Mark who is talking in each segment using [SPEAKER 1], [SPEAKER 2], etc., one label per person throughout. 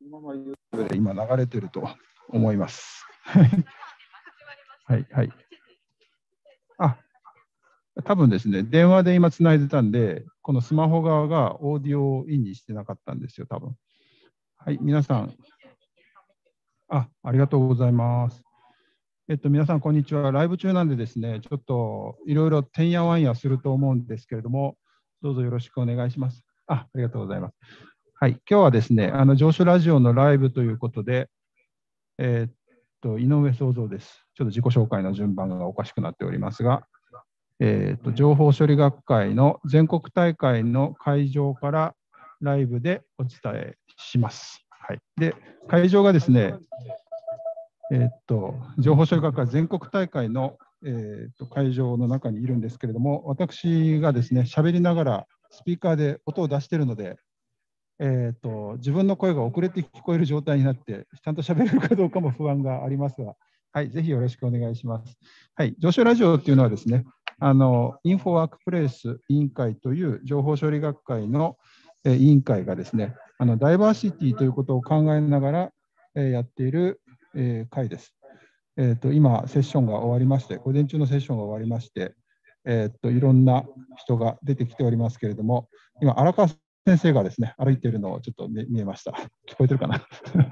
[SPEAKER 1] 今ま YouTube で今流れてると思います。はい、はい。あ、多分ですね、電話で今つないでたんで、このスマホ側がオーディオをインにしてなかったんですよ、多分。はい、皆さん。あ、ありがとうございます。えっと、皆さん、こんにちは。ライブ中なんでですね、ちょっといろいろてんやわんやすると思うんですけれども、どうぞよろしくお願いします。あ、ありがとうございます。はい、今日はですね、あの上昇ラジオのライブということで、えーっと、井上創造です。ちょっと自己紹介の順番がおかしくなっておりますが、えーっと、情報処理学会の全国大会の会場からライブでお伝えします。はい、で、会場がですね、えーっと、情報処理学会全国大会の、えーっと会場の中にいるんですけれども、私がですね、喋りながらスピーカーで音を出しているので、えー、と自分の声が遅れて聞こえる状態になって、ちゃんと喋れるかどうかも不安がありますが、はい、ぜひよろしくお願いします。はい、上昇ラジオっていうのはですね、あのインフォワークプレイス委員会という情報処理学会の、え委員会がですね、あのダイバーシティということを考えながら、えやっている、え会です。えー、と今、セッションが終わりまして、午前中のセッションが終わりまして、えー、といろんな人が出てきておりますけれども、今、荒川さ先生がですね、歩いているのをちょっと見えました。聞こえてるかな？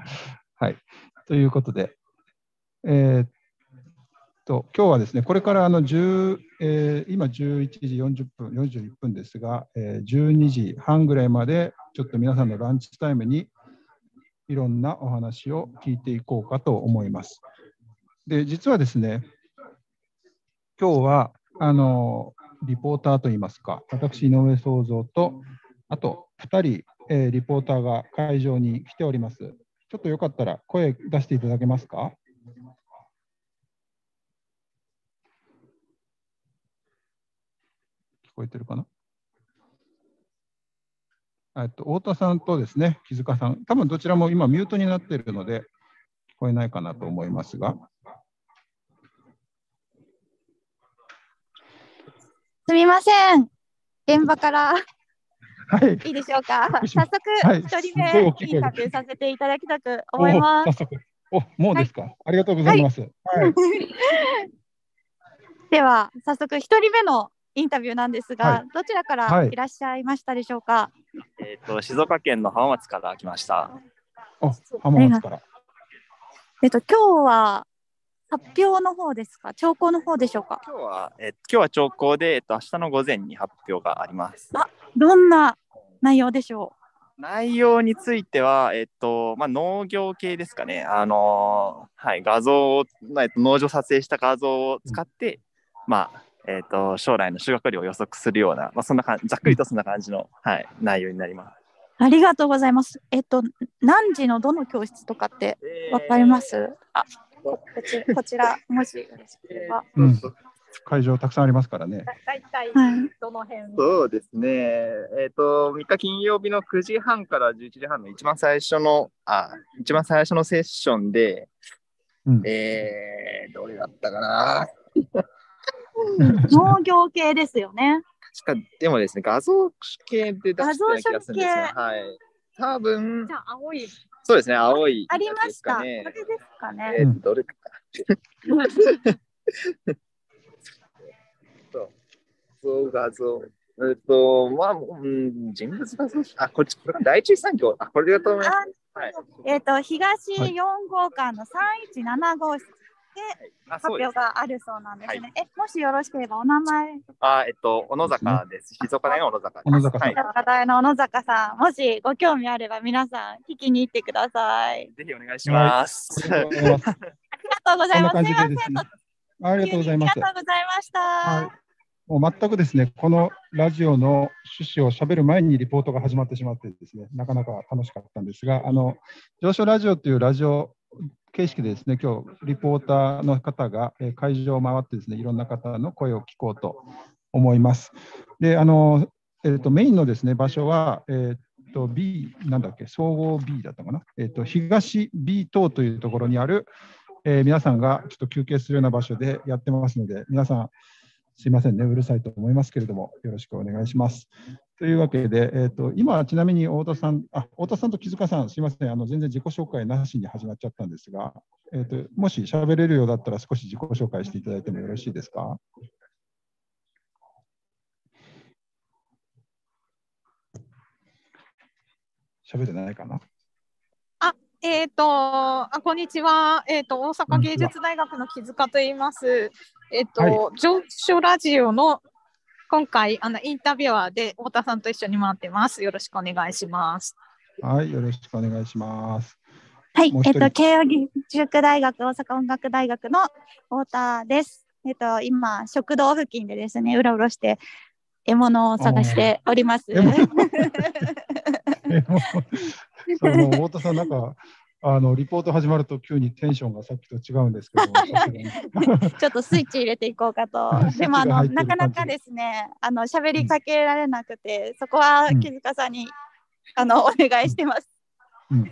[SPEAKER 1] はい。ということで、えーっと、今日はですね、これからあの10、えー今11時40分、41分ですが、えー12時半ぐらいまで、ちょっと皆さんのランチタイムにいろんなお話を聞いていこうかと思います。で、実はですね、今日は、あの、リポーターといいますか、私、井上創造と、あと2人、えーリポーターが会場に来ております。ちょっとよかったら声出していただけますか？聞こえてるかな？えっと、太田さんとですね、木塚さん、多分どちらも今ミュートになっているので、聞こえないかなと思いますが、
[SPEAKER 2] すみません。現場から。
[SPEAKER 1] はい、
[SPEAKER 2] いいでしょうか？早速、
[SPEAKER 1] はい
[SPEAKER 2] 一人目インタビューさせていただきたく思います。
[SPEAKER 1] お早速お、もうですか、ありがとうございます。はい、
[SPEAKER 2] では、早速一人目のインタビューなんですが、
[SPEAKER 1] はい
[SPEAKER 2] どちらか
[SPEAKER 1] はい
[SPEAKER 2] らいらっしゃいましたでしょうか？
[SPEAKER 3] えっ、と静岡県の浜松から来ました。
[SPEAKER 1] お、浜松から。
[SPEAKER 2] えっと今日は発表の方ですか？兆候の方でしょうか？
[SPEAKER 3] 今日は、えー今日は兆候で、えっ、と明日の午前に発表があります。
[SPEAKER 2] どんな内容でしょ
[SPEAKER 3] 内容については、えっ、とまあ農業系ですかね。あのーはい画像を、まあえっと農場撮影した画像を使って、まあえっ、と将来の収穫量を予測するような、まあそんな感じざっくりとそんな感じのはい内容になります。
[SPEAKER 2] う。ありがとうございます。えっと何時のどの教室とかってわかります？あ、ここちこちらもしよろしければ。
[SPEAKER 1] うん、会場たくさんありますからね。
[SPEAKER 4] 大体
[SPEAKER 2] はい。
[SPEAKER 4] どの辺？
[SPEAKER 3] そうですね。えっ、と、3日金曜日の9時半から11時半の一番最初の、あ、一番最初のセッションで、
[SPEAKER 1] うん
[SPEAKER 3] えー、どれだったかな？
[SPEAKER 2] 農業系ですよね。
[SPEAKER 3] 確か、でもですね、画像系で出したような気がするんですね。
[SPEAKER 2] 画像
[SPEAKER 3] はい。多分
[SPEAKER 4] じ、ゃあ青い
[SPEAKER 3] そうですね、青い
[SPEAKER 2] ありました。これですかね。
[SPEAKER 3] えー、どれか。そう、そう画像。えっと、まあ、うん、人物画像。あ、こっち、これが第一産業。あ、これだと思います。はい。
[SPEAKER 2] えっ、と東
[SPEAKER 1] はい
[SPEAKER 2] 4号館の317号室で
[SPEAKER 3] あ、
[SPEAKER 2] 発表。があるそうなんですね。
[SPEAKER 3] は
[SPEAKER 2] えもしよろしければお名前、
[SPEAKER 3] あ、えっと、小野坂です。静岡大の小野坂です。
[SPEAKER 1] 小野坂さん
[SPEAKER 3] はい。
[SPEAKER 2] 高台の小野坂さん、もしご興味あれば皆さん聞きに行ってください。
[SPEAKER 3] ぜひお願いします。
[SPEAKER 1] ありがとうございます。
[SPEAKER 2] ありがとうござ
[SPEAKER 1] こんな
[SPEAKER 2] います。
[SPEAKER 1] 感じでです
[SPEAKER 2] すいません。
[SPEAKER 1] ね。ありがとうございます
[SPEAKER 2] あり。がとうございました。
[SPEAKER 1] はいもう全くですね、このラジオの趣旨を喋る前にリポートが始まってしまってですね、なかなか楽しかったんですが、あの上昇ラジオというラジオ形式でですね、今日リポーターの方が会場を回ってですね、いろんな方の声を聞こうと思います。で、あの、えっとメインのですね場所は、えっと B なんだっけ、総合 B だったかな、えっと東 B 棟というところにある、えー皆さんがちょっと休憩するような場所でやってますので、皆さん、すいませんね、うるさいと思いますけれども、よろしくお願いします。というわけで、えーと、今、ちなみに太田さん、あ太田さんと木塚さん、すみませんあの、全然自己紹介なしに始まっちゃったんですが、えーと、もし喋れるようだったら、少し自己紹介していただいてもよろしいですか？喋れないかな？
[SPEAKER 4] あ、えっ、ー、と、あ、こんにちは。えっ、ー、と、大阪芸術大学の木塚と言います。えっ、ー、と、はい、上昇ラジオの今回、あの、インタビュアーで太田さんと一緒に回ってます。よろしくお願いします。
[SPEAKER 1] はい、よろしくお願いします。
[SPEAKER 2] はい、えっと、慶應義塾大学、大阪音楽大学の太田です。えっと、今、食堂付近でですね、うろうろして、獲物を探しております。そ
[SPEAKER 1] の太田さん、なんか、あのリポート始まると急にテンションがさっきと違うんですけど
[SPEAKER 2] ちょっとスイッチ入れていこうかと。でもあのなかなかですねあの喋りかけられなくて、うん、そこは木塚さんに、あのお願いしてます、
[SPEAKER 1] うん、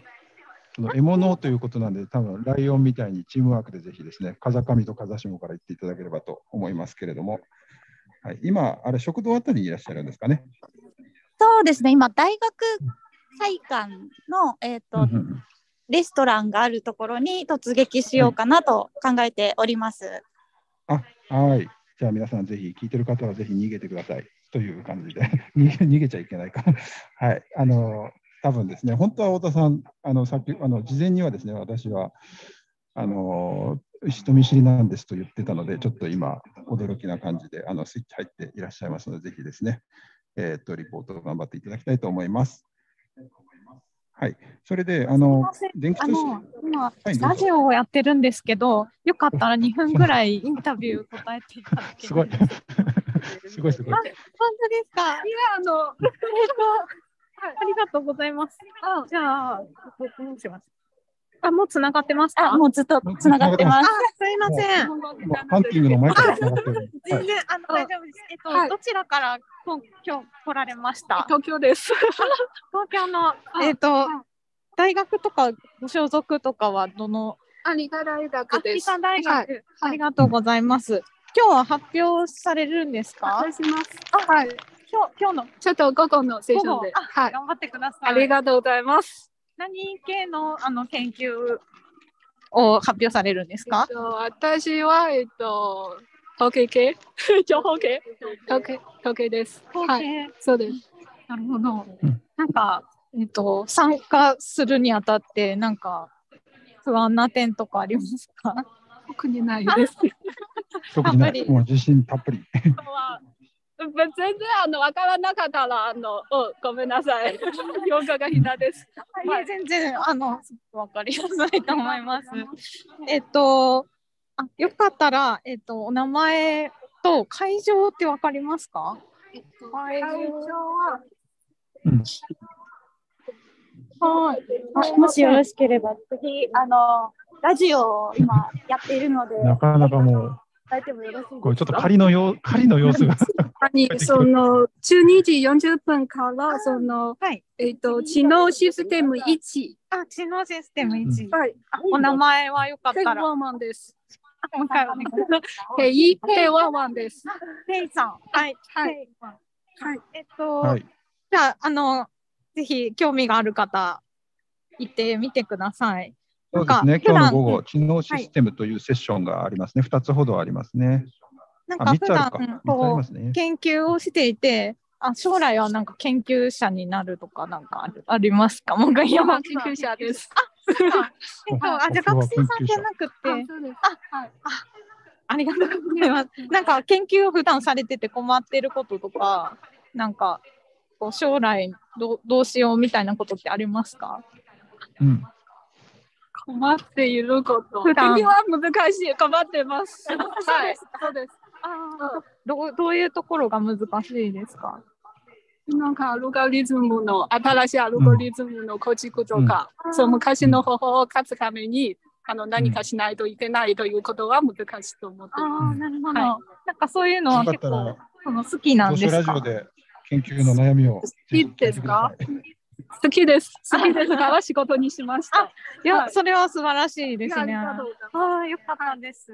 [SPEAKER 1] その獲物ということなんで多分ライオンみたいにチームワークでぜひですね風上と風下から言っていただければと思いますけれども、はい、今あれ食堂あたりにいらっしゃるんですかね。
[SPEAKER 2] そうですね今大学会館のえっ、ー、と、うんうんレストランがあるところに突撃しようかなと考えております。
[SPEAKER 1] あはい。じゃあ皆さんぜひ聞いてる方はぜひ逃げてくださいという感じで 逃げちゃいけないかはい。あの多分ですね、本当は太田さん、あのさっきあの事前にはですね、私はあの人見知りなんですと言ってたので、ちょっと今、驚きな感じであのスイッチ入っていらっしゃいますので、ぜひですね、えー、っとリポートを頑張っていただきたいと思います。はい、それで、あの、
[SPEAKER 4] 電気通信。今、はい、ラジオをやってるんですけど、よかったら2分ぐらいインタビュー答えていただけ
[SPEAKER 1] すごい。すごいすごい。
[SPEAKER 4] 本当ですか？いや、あの、えっと、ありがとうございます。あ、じゃあ、どうします。あ、もう繋がってますか？
[SPEAKER 2] あ、もうずっと繋がってます。
[SPEAKER 4] すいません。
[SPEAKER 1] ハンティングの前から繋がってる。
[SPEAKER 4] 全然、あの、大丈夫です。えっと、どちらから今今日来られました？東京です。東京の、えっと、大学とかご所属とかはどの？
[SPEAKER 5] 有賀大学です。
[SPEAKER 4] 有賀大学、ありがとうございます。今日は発表されるんですか？
[SPEAKER 5] します。
[SPEAKER 4] あ、はい。今日、今日の。
[SPEAKER 5] ちょっと午後のセッションで。
[SPEAKER 4] はい。頑張ってください。
[SPEAKER 5] ありがとうございます。
[SPEAKER 4] 何系のあの研究を発表されるんですか、
[SPEAKER 5] えっと、私は、えっと、統計系？情報系？統計統計です。はい、そうです。
[SPEAKER 4] なるほど。なんか、えっと、参加するにあたって、なんか、不安な点とかありますか？
[SPEAKER 5] 特にないです。
[SPEAKER 1] 特にない。もう自信たっぷり。
[SPEAKER 5] 全然あの分からなかったらあのおごめんなさい。評価がひなです。
[SPEAKER 4] はい、全然あの分かりやすいと思います。えっとあよかったらえっとお名前と会場って分かりますか？
[SPEAKER 5] 会場は、
[SPEAKER 2] うん、はい。もしよろしければ次あのラジオを今やっているので。
[SPEAKER 1] なかなかもう。
[SPEAKER 2] 大丈夫よろしい
[SPEAKER 1] これちょっと仮のよ仮の様子が
[SPEAKER 5] その12時40分からその、はい、えっ、ー、と知能システム1。
[SPEAKER 4] あ、知能システム1。
[SPEAKER 5] はい。
[SPEAKER 4] お名前はよかったら。
[SPEAKER 5] ペイワンワンです。
[SPEAKER 4] もう一回お願いします。
[SPEAKER 5] ペイペイワンワンです。
[SPEAKER 4] ペイさん。はい。はい。はい。えっと、はい、じゃああのぜひ興味がある方行ってみてください。
[SPEAKER 1] そうですね、今日の午後、知能システムというセッションがありますね。二、つほどありますね。
[SPEAKER 4] なんか普段こう、ね、研究をしていて、あ将来はなんか研究者になるとかなんかあるありますか？もう研
[SPEAKER 5] 究者です。
[SPEAKER 4] あ、そうか。えっと、あ、じゃ学生さんじゃなくて、あ、はい。あ、ありがとうございます。なんか研究を普段されてて困ってることとか、なんかこう将来どどうしようみたいなことってありますか？
[SPEAKER 1] うん。
[SPEAKER 5] 困っていること。普段は難しい。困ってます。はい。そうです。
[SPEAKER 4] あどどういうところが難しいですか？
[SPEAKER 5] なんかアルゴリズムの新しいアルゴリズムの構築とか、うん、その昔の方法を勝つためにあの何かしないといけないということは難しいと思って
[SPEAKER 4] ます。あなるほど、はい、なんかそういうのは結構その好きなんですか？
[SPEAKER 1] ラジオで研究の悩みを。好
[SPEAKER 5] きですか？好きです。好きですから仕事にしました。
[SPEAKER 4] いや、はい、それは素晴らしいですね。ああ、よかったです。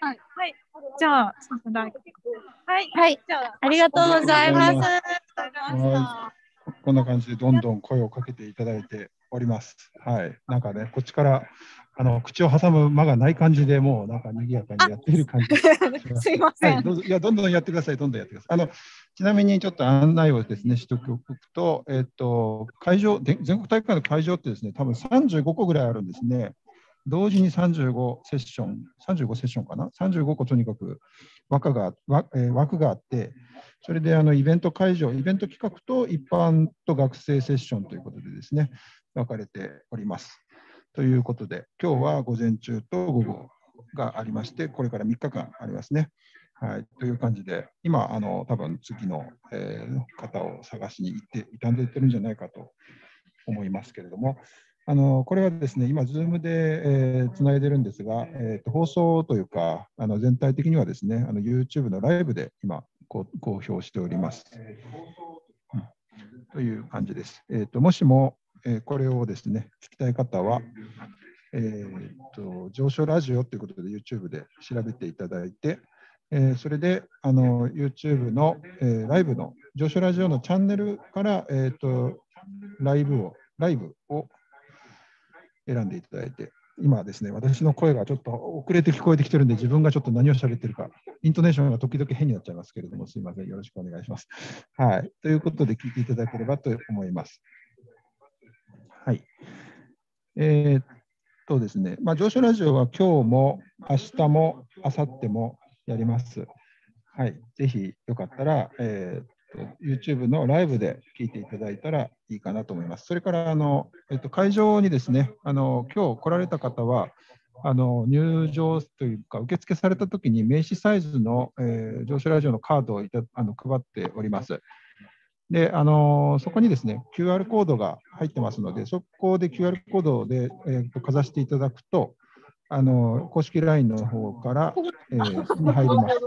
[SPEAKER 4] はい。じゃあ、はい。
[SPEAKER 2] はい。
[SPEAKER 4] じゃあ、
[SPEAKER 2] ありがとうございます。
[SPEAKER 4] ありがとうございました。
[SPEAKER 1] こんな感じでどんどん声をかけていただいております。はい。なんかね、こっちからあの口を挟む間がない感じでもうなんか賑やかにやっている感じ。
[SPEAKER 4] すいません。
[SPEAKER 1] はい、どうぞいやどんどんやってください、どんどんやってください。あのちなみにちょっと案内をですね、しておくと、えっと、会場、で全国大会の会場ってですね、多分35個ぐらいあるんですね。同時に35セッション、35セッションかな ?35 個とにかく枠がえ枠があって、それであのイベント会場、イベント企画と一般と学生セッションということでですね、分かれております。ということで、今日は午前中と午後がありまして、これから3日間ありますね。はい、という感じで、今、あの多分次の、えー方を探しに行って、傷んでいってるんじゃないかと思いますけれども、あのこれはですね、今、Zoom で、えー、つないでるんですが、えーと、放送というか、あの全体的にはですね、あの YouTube のライブで今、公表しております。うんという感じです。えーともしも、えーこれをですね、聞きたい方は、えーと上昇ラジオということで YouTube で調べていただいて、えそれであの YouTube の、えライブの上昇ラジオのチャンネルから、えー、とライブをライブを選んでいただいて、今ですね、私の声がちょっと遅れて聞こえてきてるんで、自分がちょっと何を喋ってるか、イントネーションが時々変になっちゃいますけれども、すいません、よろしくお願いします。はい。ということで、聞いていただければと思います。はい。えーっとですね、まあ、上昇ラジオは今日も明日も明後日もやります。はい。ぜひよかったら、えー YouTube のライブで聞いていただいたらいいかなと思います。それから、あの、えっと、会場にですね、あの、今日来られた方は、あの入場というか、受付されたときに名刺サイズの、えー上昇ラジオのカードをいたあの配っております。で、あのそこにですね、QR コードが入ってますので、そこで QR コードで、えーとかざしていただくと、あの公式 LINE の方から、えーに入ります。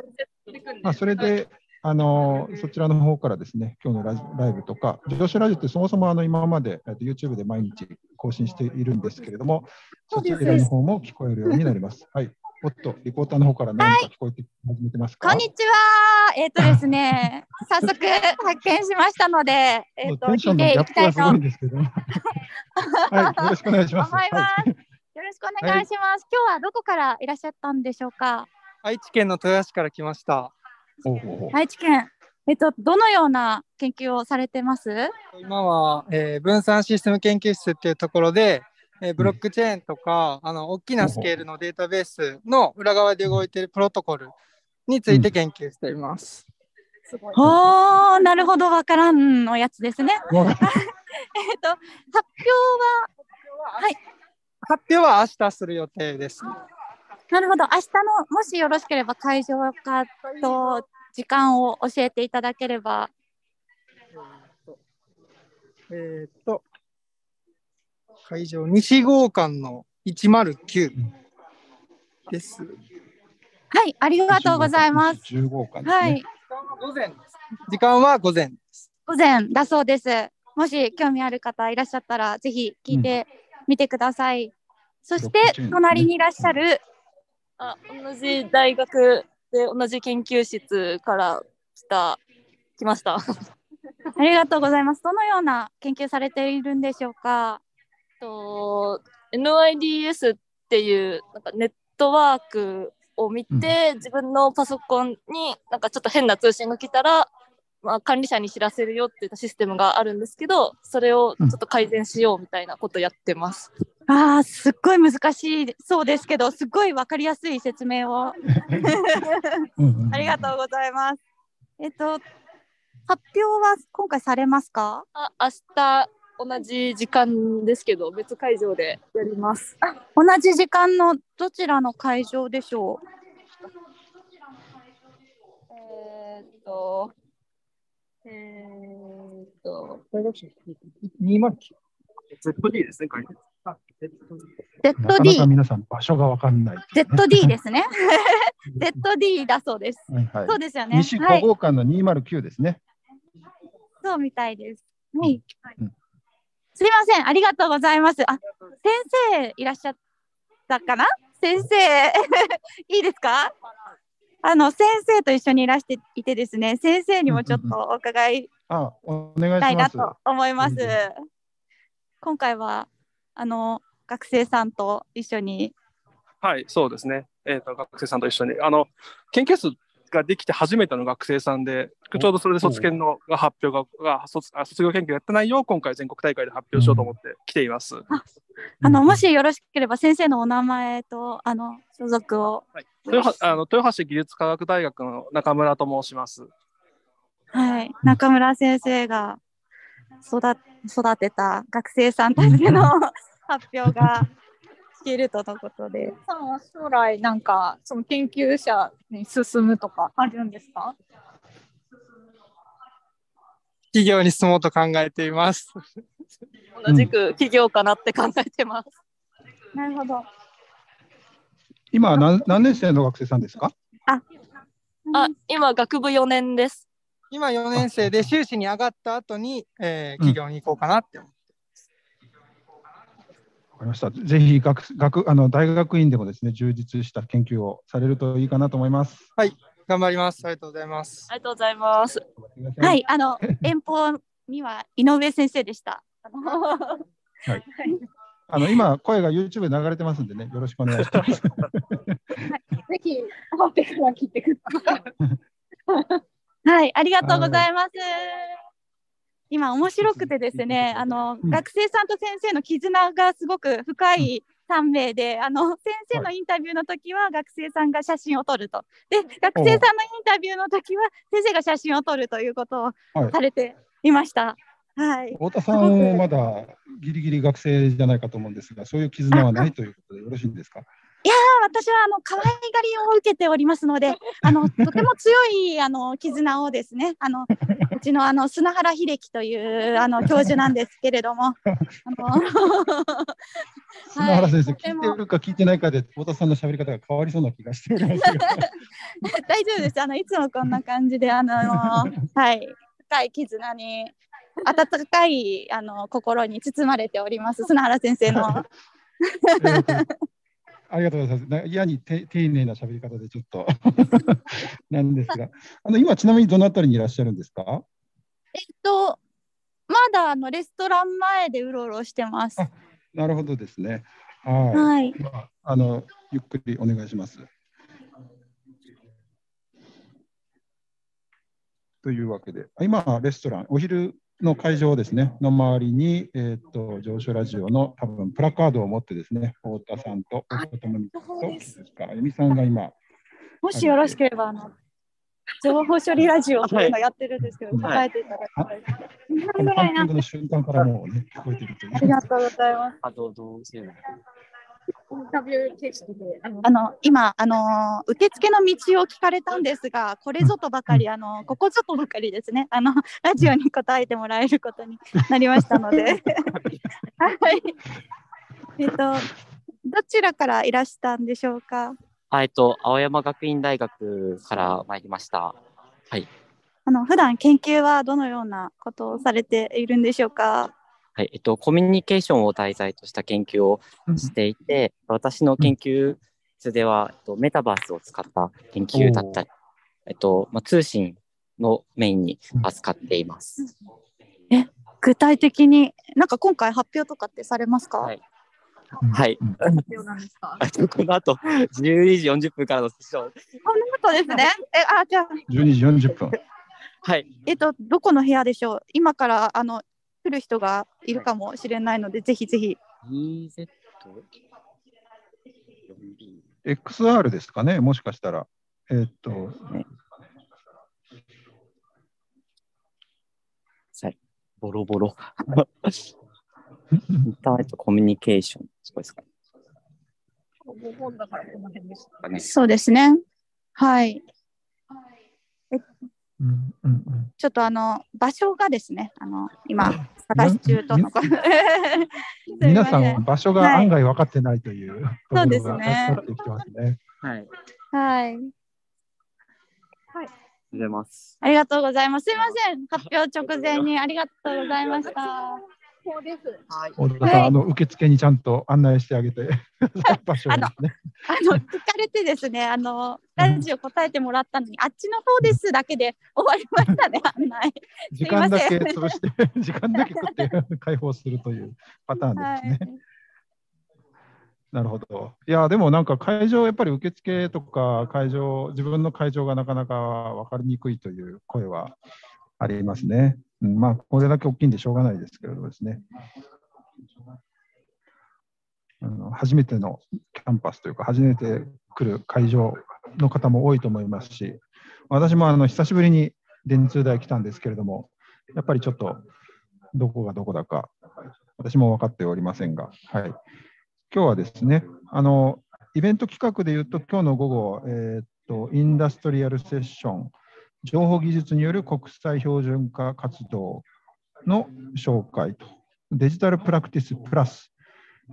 [SPEAKER 1] まあ、それで、あのそちらの方からですね、今日のラジライブとか、上昇ラジオってそもそもあの今までえっと YouTube で毎日更新しているんですけれども、そちらの方も聞こえるようになります。はい。おっと、リポーターの方から何か聞こえて始めてますか、
[SPEAKER 2] こんにちは。えっ、とですね、早速発見しましたので、えっ、と、
[SPEAKER 1] テンションのギャップがすごいんですけど。はい、よろしくお願いします。
[SPEAKER 2] ます。
[SPEAKER 1] はい。
[SPEAKER 2] よろしくお願いします。今日はどこからいらっしゃったんでしょうか？
[SPEAKER 6] 愛知県の豊橋から来ました。
[SPEAKER 2] 愛知県。えっと、どのような研究をされてます？
[SPEAKER 6] 今は、えー分散システム研究室っていうところで、えーブロックチェーンとか、あの大きなスケールのデータベースの裏側で動いているプロトコルについて研究しています。
[SPEAKER 2] おー、なるほど、わからんのやつですね。えっと、発表は、はい
[SPEAKER 6] 発表は明日する予定です。
[SPEAKER 2] なるほど、明日の、もしよろしければ会場かと時間を教えていただければ。
[SPEAKER 6] えーっと、会場西号館の109です。
[SPEAKER 2] はい、ありがとうございます。
[SPEAKER 1] 10号館ですね。
[SPEAKER 2] はい。
[SPEAKER 6] 時間は午前です。
[SPEAKER 2] 午前だそうです。もし興味ある方いらっしゃったら、ぜひ聞いてみてください。そして隣にいらっしゃる、
[SPEAKER 7] あ同じ大学で同じ研究室から来た来ました。
[SPEAKER 2] ありがとうございます。どのような研究されているんでしょうか？
[SPEAKER 7] と NIDS っていうなんかネットワークを見て、自分のパソコンになんかちょっと変な通信が来たら、まあ、管理者に知らせるよっていったシステムがあるんですけどそれをちょっと改善しようみたいなことやってます。
[SPEAKER 2] ああ、すっごい難しいそうですけど、すっごいわかりやすい説明を
[SPEAKER 1] うんうん
[SPEAKER 2] ありがとうございます。えっと、発表は今回されますか？
[SPEAKER 7] あ明日同じ時間ですけど別会場でやります。
[SPEAKER 2] 同じ時間のどちらの会場でしょう？
[SPEAKER 7] えーっと、えーっと、
[SPEAKER 6] 209。
[SPEAKER 8] ZD ですね、書いてあ
[SPEAKER 1] なかなか
[SPEAKER 2] ?ZD、
[SPEAKER 1] 皆さん場所がわかんない
[SPEAKER 2] ZD ですね。ZD だそうです。
[SPEAKER 1] はいはい
[SPEAKER 2] そうですよね。
[SPEAKER 1] 西
[SPEAKER 2] はい
[SPEAKER 1] 5、号館の209ですね。
[SPEAKER 2] そうみたいです。はい。
[SPEAKER 1] うん
[SPEAKER 2] すいません、ありがとうございます。あ、先生いらっしゃったかな？先生、いいですか？あの、先生と一緒にいらしていてですね、先生にもちょっとお伺い
[SPEAKER 1] あ、お願い
[SPEAKER 2] したいな。と思います。今回は、あの、学生さんと一緒に、
[SPEAKER 8] はい、そうですね。えっ、と、学生さんと一緒に。あの、研究室ができて初めての学生さんで、ちょうどそれで卒研のが発表が、が卒あ卒業研究やった内容を今回全国大会で発表しようと思って来ています。
[SPEAKER 2] あの、もしよろしければ先生のお名前と、あの、所属を、
[SPEAKER 8] 豊橋あの豊橋技術科学大学の中村と申します。
[SPEAKER 2] はい、中村先生が育育てた学生さんたちの 発表が聞けるとのことで。
[SPEAKER 4] さんは将来なんかその研究者に進むとかあるんですか？
[SPEAKER 6] 企業に進もうと考えています。
[SPEAKER 7] 同じく企業かなって考えてます。
[SPEAKER 2] なるほど。
[SPEAKER 1] 今は何何年生の学生さんですか？
[SPEAKER 7] あ、今学部4年です。
[SPEAKER 6] 今4年生で修士に上がった後に、えー企業に行こうかなって思って
[SPEAKER 1] わかりました。ぜひ学学あの大学院でもですね、充実した研究をされるといいかなと思います。
[SPEAKER 6] 頑張ります。ありがとうございます。
[SPEAKER 7] ありがとうございます。
[SPEAKER 2] はい、あの、遠方には井上先生でした。あの
[SPEAKER 1] はい。あの今声が YouTube で流れてますんでね、よろしくお願いします。
[SPEAKER 4] ぜひ終わってから聞いてください。
[SPEAKER 2] はい、ありがとうございます。今面白くてですね、あの、
[SPEAKER 1] うん。
[SPEAKER 2] 学生さんと先生の絆がすごく深い3名で、あの先生のインタビューの時は学生さんが写真を撮ると、で学生さんのインタビューの時は先生が写真を撮るということを
[SPEAKER 1] はい。
[SPEAKER 2] されていました。はい、
[SPEAKER 1] 太田さんもまだギリギリ学生じゃないかと思うんですが、そういう絆はないということでよろしいんですか？
[SPEAKER 2] 私はあの可愛がりを受けておりますので、あのとても強いあの絆をですね、あのうちのあの砂原秀樹というあの教授なんですけれども、あの
[SPEAKER 1] 砂原先生、
[SPEAKER 2] とても
[SPEAKER 1] 聞いてるか聞いてないかで太田さんの喋り方が変わりそうな気がして。
[SPEAKER 2] 大丈夫です。あのいつもこんな感じであのはい深い絆に温かいあの心に包まれております砂原先生の。
[SPEAKER 1] ありがとうございます。な嫌にて丁寧な喋り方でちょっと なんですが、あの今ちなみにどのあたりにいらっしゃるんですか？
[SPEAKER 2] えっとまだあのレストラン前でうろうろしてます。
[SPEAKER 1] あなるほどですね。はい。
[SPEAKER 2] はい。
[SPEAKER 1] まあ、あのゆっくりお願いします。というわけで、あ今、レストラン、お昼の会場ですね、の周りに、えーっと、上昇ラジオの多分プラカードを持ってですね、太田さんと、大田智美さんと、ですか、あゆみさんが今、
[SPEAKER 2] もしよろしければあの情報処理ラジオというのやってるんですけど、答えていただきたい。
[SPEAKER 1] このパンキングの瞬間からもうね、聞こえてるという。
[SPEAKER 2] ありがとうございます。
[SPEAKER 9] あ、どうどうせ
[SPEAKER 4] インタビュー形式で、あの
[SPEAKER 2] あの今あの受付の道を聞かれたんですが、これぞとばかりあのここぞとばかりですね。あのラジオに答えてもらえることになりましたので、はい。えっとどちらからいらしたんでしょうか？
[SPEAKER 9] あえっと、青山学院大学から参りました。はい。
[SPEAKER 2] あの普段研究はどのようなことをされているんでしょうか？
[SPEAKER 9] はい。えっと、コミュニケーションを題材とした研究をしていて、私の研究室では、えっと、メタバースを使った研究だったり、えっと、まあ、通信のメインに扱っています。
[SPEAKER 2] 具体的になんか今回発表とかってされますか？
[SPEAKER 9] はいはい。
[SPEAKER 4] 発表なんですか？
[SPEAKER 9] あと この後、12時40分からのセッション。
[SPEAKER 2] こんなことですね。えあじゃあ
[SPEAKER 1] 12時40分。
[SPEAKER 9] はい。
[SPEAKER 2] えっと、どこの部屋でしょう？今からあの来る人がいるかもしれないので、ぜひぜひ。
[SPEAKER 9] EZ4B。
[SPEAKER 1] XR ですかね、もしかしたら。えーっと、
[SPEAKER 9] はい。ボロボロ。インターネットコミュニケーション。そうですか
[SPEAKER 2] そうですね。はい。
[SPEAKER 1] うんうんうん
[SPEAKER 2] ちょっとあの場所がですね、あの今探し中とのこと。
[SPEAKER 1] 皆さん、場所が案外分かってないというところが
[SPEAKER 2] そうですね
[SPEAKER 1] 分かってきてますね。
[SPEAKER 9] はい。
[SPEAKER 2] はい。
[SPEAKER 9] ありがとうございます。
[SPEAKER 2] ありがとうございます。すいません。発表直前にありがとうございました。
[SPEAKER 4] 報です。
[SPEAKER 3] はい。
[SPEAKER 1] 大田さん、あの受付にちゃんと案内してあげて、場所
[SPEAKER 2] あの
[SPEAKER 1] ですね。
[SPEAKER 2] あの聞かれてですね、あのラジオ答えてもらったのに、あっちの方ですだけで終わりましたね、案内。
[SPEAKER 1] 時間だけ潰して、時間だけ食って解放するというパターンですね。なるほど。いや、でもなんか会場、やっぱり受付とか会場、自分の会場がなかなか分かりにくいという声はありますね。まあ、これだけ大きいんでしょうがないですけれどですね。あの初めてのキャンパスというか、初めて来る会場の方も多いと思いますし、私もあの久しぶりに電通大来たんですけれども、やっぱりちょっとどこがどこだか、私も分かっておりませんが、はい、今日はですね、あのイベント企画でいうと、今日の午後、えーっと、インダストリアルセッション、情報技術による国際標準化活動の紹介と、デジタルプラクティスプラス、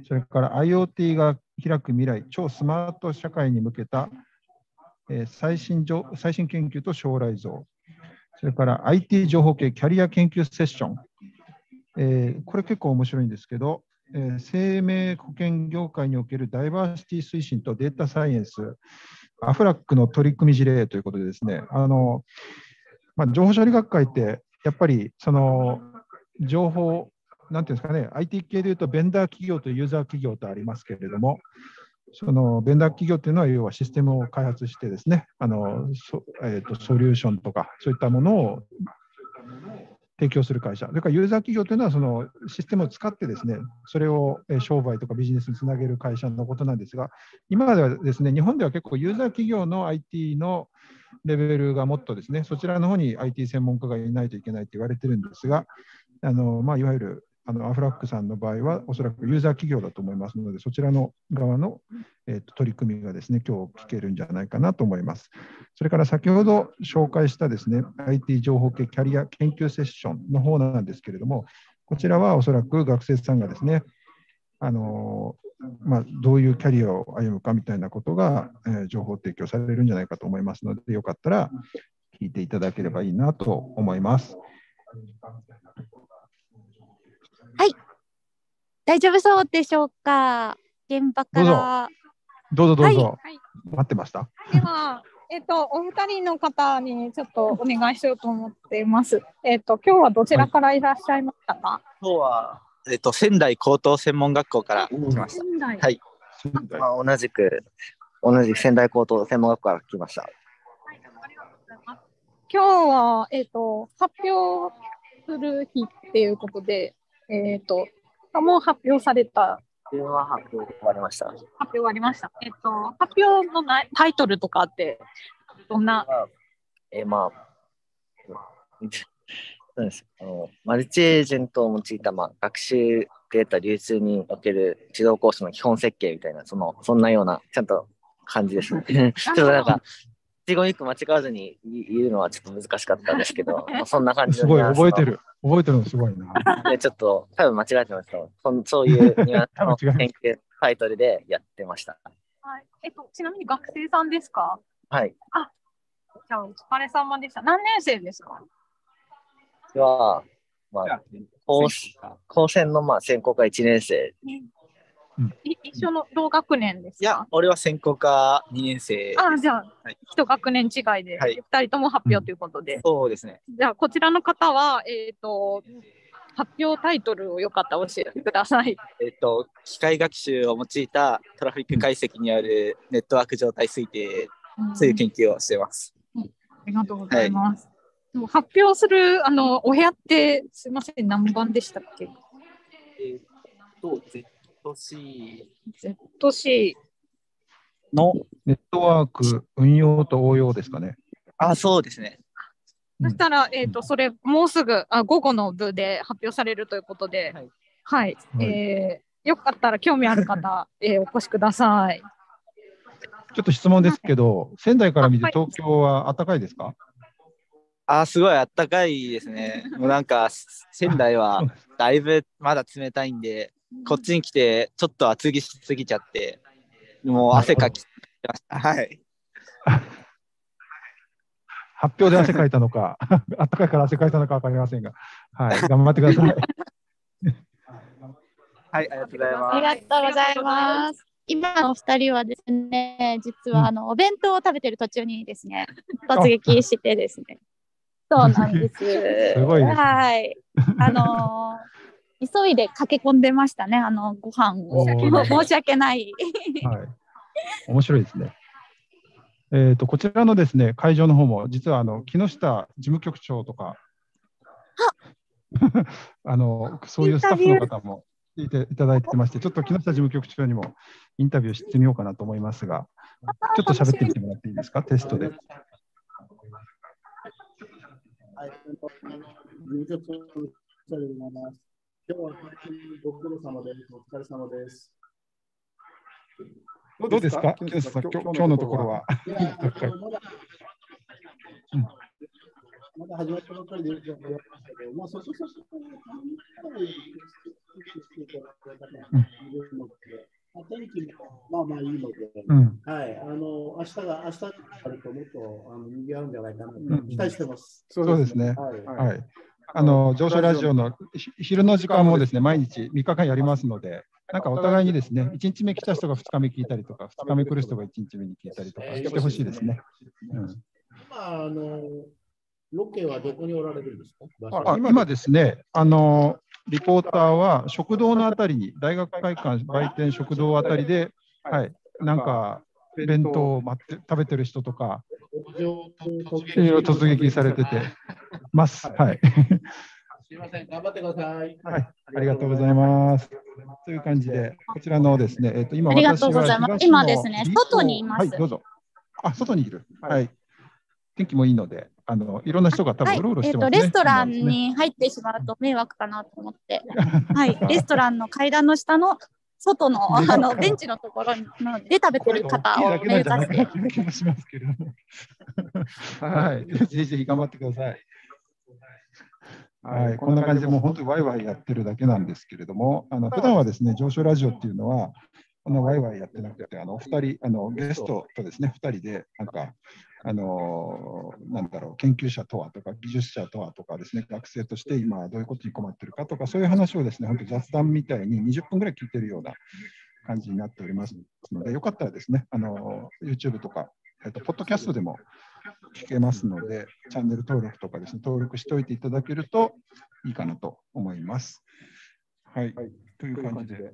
[SPEAKER 1] それから IoT が開く未来、超スマート社会に向けた、え最新最新研究と将来像、それから IT 情報系キャリア研究セッション、えこれ結構面白いんですけど、え生命保険業界におけるダイバーシティ推進とデータサイエンス、アフラックの取り組み事例ということでですね、あのまあ、情報処理学会って、やっぱりその情報、なんていうんですかね、IT 系でいうと、ベンダー企業とユーザー企業とありますけれども、そのベンダー企業というのは、要はシステムを開発してですね、あのそえーとソリューションとか、そういったものを提供する会社、それからユーザー企業というのは、そのシステムを使ってですね、それを商売とかビジネスにつなげる会社のことなんですが、今ではですね、日本では結構ユーザー企業の IT のレベルがもっとですね、そちらの方に IT 専門家がいないといけないと言われてるんですが、あのまあ、いわゆるあのアフラックさんの場合は、おそらくユーザー企業だと思いますので、そちらの側の、えーと取り組みがですね、今日聞けるんじゃないかなと思います。それから先ほど紹介したですね、IT 情報系キャリア研究セッションの方なんですけれども、こちらはおそらく学生さんがですね、あのまあ、どういうキャリアを歩むかみたいなことが、えー情報提供されるんじゃないかと思いますので、よかったら聞いていただければいいなと思います。
[SPEAKER 2] 大丈夫そうでしょうか？現場から。
[SPEAKER 1] どうぞどうぞ、
[SPEAKER 4] はい
[SPEAKER 1] 待ってました。
[SPEAKER 4] では、えっと、お二人の方にちょっとお願いしようと思っています。えっと、今日はどちらからいらっしゃいましたか、
[SPEAKER 10] 今日は、えっと、仙台高等専門学校から来ました。
[SPEAKER 4] 仙台
[SPEAKER 10] はい。
[SPEAKER 3] まあ、同じく、同じく仙台高等専門学校から来ました。
[SPEAKER 4] 今日は、えっと、発表する日っていうことで、えっと、あもう発表された、
[SPEAKER 3] 電話発表終わりました。
[SPEAKER 4] 発表終わりました。えっと、発表のなタイトルとかって、どんな、
[SPEAKER 3] えーまあ、そうですあのマルチエージェントを用いた、まあ、学習データ流通における指導コースの基本設計みたいな、そのそんなような、ちゃんと感じですね。ちょっとなんか、一語一句間違わずに言うのはちょっと難しかったんですけど、まあそんな感じ
[SPEAKER 1] すごい
[SPEAKER 3] のニュアンスの
[SPEAKER 1] 覚えてる。覚えてるのすごいな。
[SPEAKER 3] で、ちょっと、多分間違えてますけど、そういうニュアンスの 研究タイトルでやってました。
[SPEAKER 4] はい、えっと、ちなみに学生さんですか？
[SPEAKER 3] はい。
[SPEAKER 4] じゃあ、お疲れ様でした。何年生ですか？
[SPEAKER 3] では、まあ、高高専のまあ専攻科1年生。
[SPEAKER 4] い一緒の同学年です
[SPEAKER 10] いや
[SPEAKER 4] か、
[SPEAKER 10] 俺は専攻科2年生。
[SPEAKER 4] あ、じゃあ、
[SPEAKER 10] はい
[SPEAKER 4] 一学年違いで、
[SPEAKER 10] はい
[SPEAKER 4] 二人とも発表ということで。
[SPEAKER 10] そうですね。
[SPEAKER 4] じゃあ、こちらの方は、えっ、と、発表タイトルをよかったら教えてください。
[SPEAKER 10] えっと、機械学習を用いたトラフィック解析にあるネットワーク状態推定、そういう研究をしています。
[SPEAKER 4] ありがとうございます。でも発表するあのお部屋ってすみません何番でしたっけ？
[SPEAKER 10] えっと、ZC
[SPEAKER 4] ?ZC
[SPEAKER 10] の、
[SPEAKER 1] ネットワーク運用と応用ですかね。
[SPEAKER 10] あ、そうですね。
[SPEAKER 4] そしたら、えっ、と、それ、もうすぐ、あ、午後の部で発表されるということで、はい。
[SPEAKER 1] はい
[SPEAKER 4] えーよかったら興味ある方、えーお越しください。
[SPEAKER 1] ちょっと質問ですけど、仙台から見て東京は暖かいですか？
[SPEAKER 10] あ、すごいあったかいですね。もうなんか、仙台はだいぶまだ冷たいんで、こっちに来てちょっと厚着しすぎちゃって、もう汗かきました。はい。
[SPEAKER 1] 発表で汗かいたのか、暖かいから汗かいたのか分かりませんが、はい、頑張ってください。
[SPEAKER 10] はい、ありがとうございます。
[SPEAKER 2] ありがとうございます。今のお二人はですね、実はあのお弁当を食べてる途中にですね、突撃してですね。そうなんです。
[SPEAKER 1] すごいですね
[SPEAKER 2] はい。あのー急いで駆け込んでましたね、あのご飯を。申し訳ない。
[SPEAKER 1] はい。面白いですね。えっ、と、こちらのですね、会場の方も、実はあの木下事務局長とか、あ のそういうスタッフの方も聞いていただいてまして、ちょっと木下事務局長にもインタビューしてみようかなと思いますが、ちょっと喋ってみてもらっていいですか、テストで。
[SPEAKER 11] はい、今日は本当にご苦労様です。お疲れ様です。
[SPEAKER 1] どうですか、木下さん、今日今日のところは。
[SPEAKER 11] いや、あのまだ、始まったばっかりでよくわかりましたけど、まあ、そそそそ、していただく方がいるので、まあ、天気もまあまあいいので、
[SPEAKER 1] うん
[SPEAKER 11] はい、あの、明日が、明日あるともっとあの賑わうんじゃないかな期待してます。
[SPEAKER 1] そうですね。
[SPEAKER 11] はい。
[SPEAKER 1] はい。あの上昇ラジオのひ昼の時間もですね、毎日3日間やりますので、なんかお互いにですね、1日目来た人が2日目聞いたりとか、2日目来る人が1日目に聞いたりとかしてほしいですね。うん。
[SPEAKER 11] 今、あの、ロケはどこにおられるんですか？
[SPEAKER 1] あ今ですね、あのリポーターは食堂のあたりに、大学会館売店食堂あたりで、はい、なんか弁当を待って食べてる人とか、突撃されててます。はい。
[SPEAKER 11] すいません、頑張ってください。
[SPEAKER 1] はい、ありがとうございます。という感じで、こちらのですね、えっ、と、今
[SPEAKER 2] ありがとうございます
[SPEAKER 1] 私は
[SPEAKER 2] 今ですね外にいます
[SPEAKER 1] はい、どうぞ。あ、外にいる。はい。天気もいいので、あの、いろんな人が多分うろうろし
[SPEAKER 2] えってと、
[SPEAKER 1] ますね。
[SPEAKER 2] レストランに入ってしまうと迷惑かなと思って、はい、レストランの階段の下の外のあのベンチのところにので食べてる方を目指して、
[SPEAKER 1] な気がしますけれども。はい、ぜひぜひ頑張ってください。はい、こんな感じでもう本当にワイワイやってるだけなんですけれども、あの普段はですね、上昇ラジオっていうのは、こんなワイワイやってなくて、あのお二人、あのゲストとですね、二人で、なんか、あのなんだろう、研究者とはとか、技術者とはとかですね、学生として今どういうことに困ってるかとか、そういう話をですね、本当雑談みたいに20分ぐらい聞いてるような感じになっておりますので、よかったらですね、あの YouTube とか、えっと、ポッドキャストでも聞けますので、チャンネル登録とかですね、登録しておいていただけるといいかなと思います。はい、という感じで、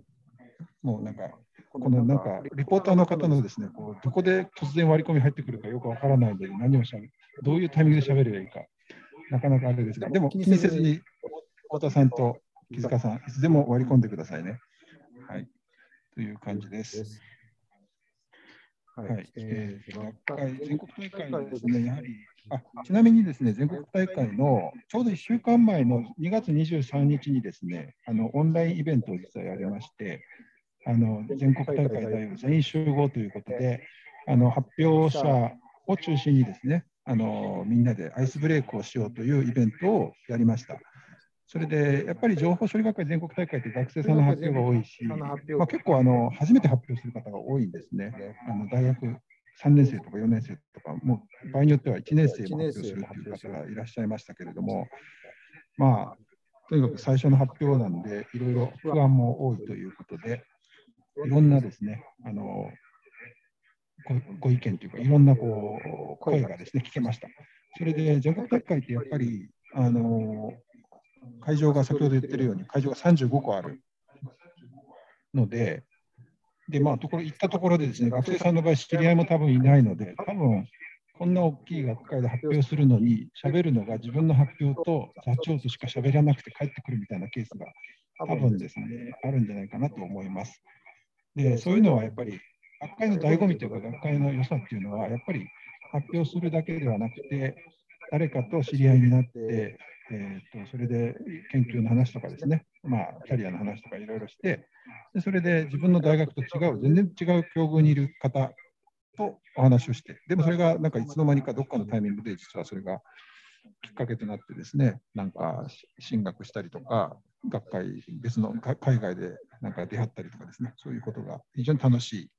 [SPEAKER 1] もうなんか、このなんか、リポーターの方のですね、こうどこで突然割り込み入ってくるかよくわからないので、何をしゃべどういうタイミングで喋ればいいか、なかなかあれですが、でも気にせずに、太田さんと木塚さん、いつでも割り込んでくださいね。はい、という感じです。はい、えー、学会全国大会のですね、やはり、あちなみにですね、全国大会のちょうど1週間前の2月23日にですね、あのオンラインイベントを実はやりまして、あの全国大会大王全員集合ということで、あの発表者を中心にですね、あのみんなでアイスブレイクをしようというイベントをやりました。それで、やっぱり情報処理学会全国大会って学生さんの発表が多いし、まあ、結構あの初めて発表する方が多いんですね。あの大学3年生とか4年生とか、もう場合によっては1年生も発表するという方がいらっしゃいましたけれども、まあ、とにかく最初の発表なんで、いろいろ不安も多いということで、いろんなですね、あのごご意見というか、いろんなこう声がですね、聞けました。それで全国大会ってやっぱり、あの会場が先ほど言ってるように、会場が35個あるので、で、まあ、ところ行ったところでですね、学生さんの場合、知り合いも多分いないので、多分こんな大きい学会で発表するのに、喋るのが自分の発表と座長としか喋らなくて帰ってくるみたいなケースが多分ですね、あるんじゃないかなと思います。で、そういうのはやっぱり、学会の醍醐味というか、学会の良さっていうのは、やっぱり発表するだけではなくて、誰かと知り合いになって、えー、とそれで研究の話とかですね、まあ、キャリアの話とかいろいろしてで、それで自分の大学と違う、全然違う境遇にいる方とお話をして、でもそれがなんかいつの間にかどっかのタイミングで実はそれがきっかけとなってですね、なんか進学したりとか、学会、別の海外でなんか出会ったりとかですね、そういうことが非常に楽しい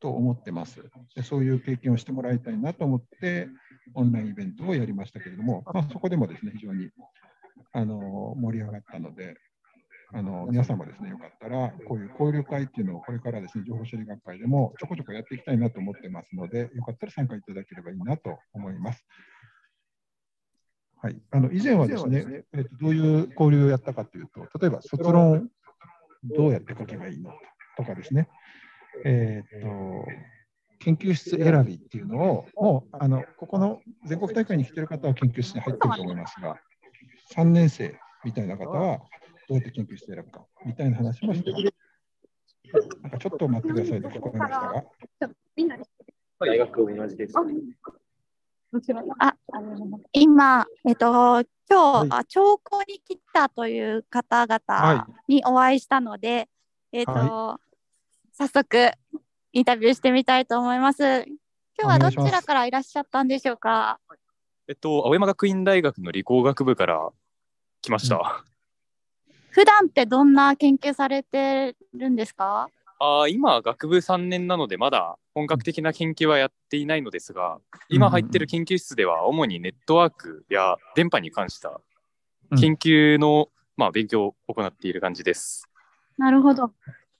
[SPEAKER 1] と思ってます。でそういう経験をしてもらいたいなと思って、オンラインイベントをやりましたけれども、まあ、そこでもですね、非常にあの盛り上がったので、あの皆さんもですね、よかったら、こういう交流会っていうのをこれからですね、情報処理学会でもちょこちょこやっていきたいなと思ってますので、よかったら参加いただければいいなと思います。はい、あの以前はですね、えっと、どういう交流をやったかというと、例えば卒論どうやって書けばいいのとかですね、えっと研究室選びっていうのを、もうあのここの全国大会に来てる方は研究室に入ってると思いますが、3年生みたいな方はどうやって研究室選ぶかみたいな話もしてます。なんかちょっと待ってくださいと聞こえましたが。
[SPEAKER 12] 大学同じです。
[SPEAKER 2] あ、今、えっと、今日、あ聴講に来たという方々にお会いしたので、えっと、
[SPEAKER 1] は
[SPEAKER 2] 早速、インタビューしてみたいと思います。今日はどちらからいらっしゃったんでしょうか？
[SPEAKER 12] えっと、青山学院大学の理工学部から来ました。
[SPEAKER 2] 普段ってどんな研究されてるんですか？
[SPEAKER 12] あー今、学部3年なので、まだ本格的な研究はやっていないのですが、今入ってる研究室では、主にネットワークや電波に関した研究の、まあ、勉強を行っている感じです。
[SPEAKER 2] なるほど。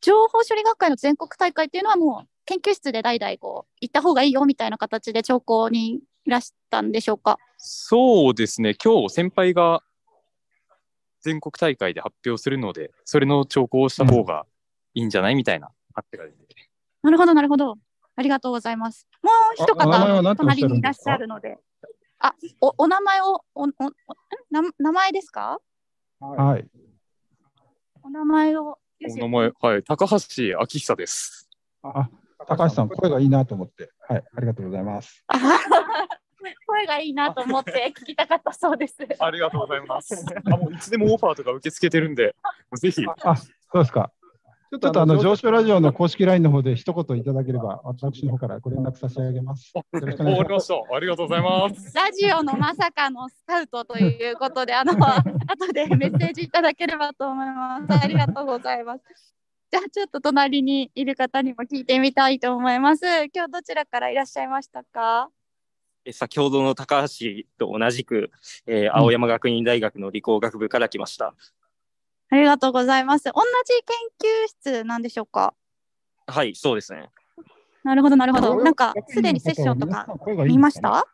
[SPEAKER 2] 情報処理学会の全国大会っていうのはもう研究室で代々こう行った方がいいよみたいな形で聴講にいらしたんでしょうか？
[SPEAKER 12] そうですね、今日先輩が全国大会で発表するので、それの聴講をした方がいいんじゃない？みたいな、あってからで
[SPEAKER 2] なるほど、なるほど。ありがとうございます。もう一
[SPEAKER 12] あお名前は
[SPEAKER 2] 方、隣にいらっしゃるので。あ、お、お名前を、お、お、おな名前ですか？
[SPEAKER 1] はい。
[SPEAKER 2] お名前を。
[SPEAKER 12] お名前、はい、高橋明久です。
[SPEAKER 1] あ、高橋さん、声がいいなと思って。はい、ありがとうございます。
[SPEAKER 2] 声がいいなと思って聞きたかったそうです。
[SPEAKER 12] ありがとうございます。あもういつでもオファーとか受け付けてるんで、ぜひ。
[SPEAKER 1] あ、そうですか。ちょっとあの、上昇ラジオの公式 LINE の方で一言いただければ、私の方からご連絡差し上げます。よろしくお願いしま。
[SPEAKER 12] わかりますした。ありがとうございます。
[SPEAKER 2] ラジオのまさかのスカウトということで、あの、後でメッセージいただければと思います。ありがとうございます。じゃあ、ちょっと隣にいる方にも聞いてみたいと思います。今日どちらからいらっしゃいましたか？
[SPEAKER 13] え先ほどの高橋と同じく、えー青山学院大学の理工学部から来ました。
[SPEAKER 2] ありがとうございます。同じ研究室なんでしょうか？
[SPEAKER 13] はい、そうですね。
[SPEAKER 2] なるほど、なるほど。なんか、すでにセッションとか見ました？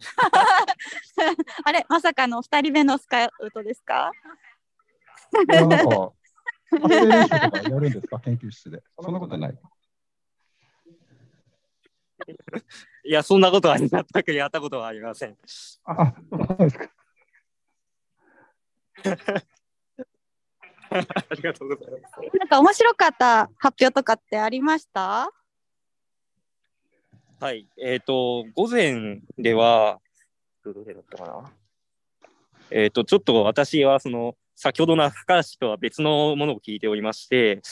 [SPEAKER 2] あれ、まさかの2人目のスカウトですか？
[SPEAKER 1] やるんですか、研究室で。そんなことない。
[SPEAKER 13] いや、そんなことは全くやったことはありません。
[SPEAKER 1] あ、そうですか。
[SPEAKER 13] ありがとうございます。
[SPEAKER 2] なんか面白かった発表とかってありました？
[SPEAKER 13] はい、えっ、と、午前では、どれだったかな？えっ、と、ちょっと私は、その、先ほどの高橋とは別のものを聞いておりまして、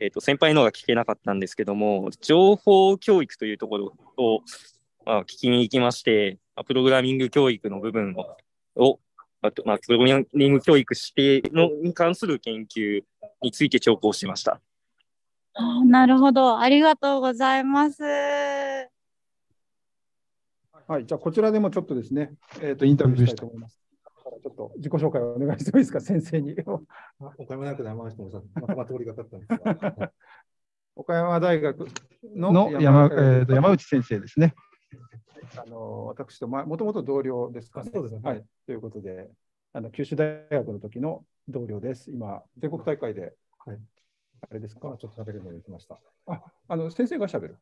[SPEAKER 13] えっ、と、先輩のが聞けなかったんですけども、情報教育というところを、まあ、聞きに行きまして、まあプログラミング教育の部分を、をあとまあ、プログラミング教育してのに関する研究について聴講しました。
[SPEAKER 2] あなるほど。ありがとうございます。は
[SPEAKER 1] はい、じゃあこちらでもちょっとですね、えっ、と、インタビューしたいと思います。だからちょっと自己紹介をお願いしてもいいですか、先生に。
[SPEAKER 14] 岡山大学で山下もさまたま通りがかったんですが、
[SPEAKER 1] 岡山大学の
[SPEAKER 14] の
[SPEAKER 1] 山,、
[SPEAKER 14] 山
[SPEAKER 1] えーと山内先生ですね。あの私とまもともと同僚ですかね。
[SPEAKER 14] そうですね
[SPEAKER 1] はい。ということで、あの九州大学の時の同僚です。今、全国大会で、
[SPEAKER 14] はい、
[SPEAKER 1] あれですか？
[SPEAKER 14] ちょっと喋るのに来ました。
[SPEAKER 1] あ、あの先生が喋る。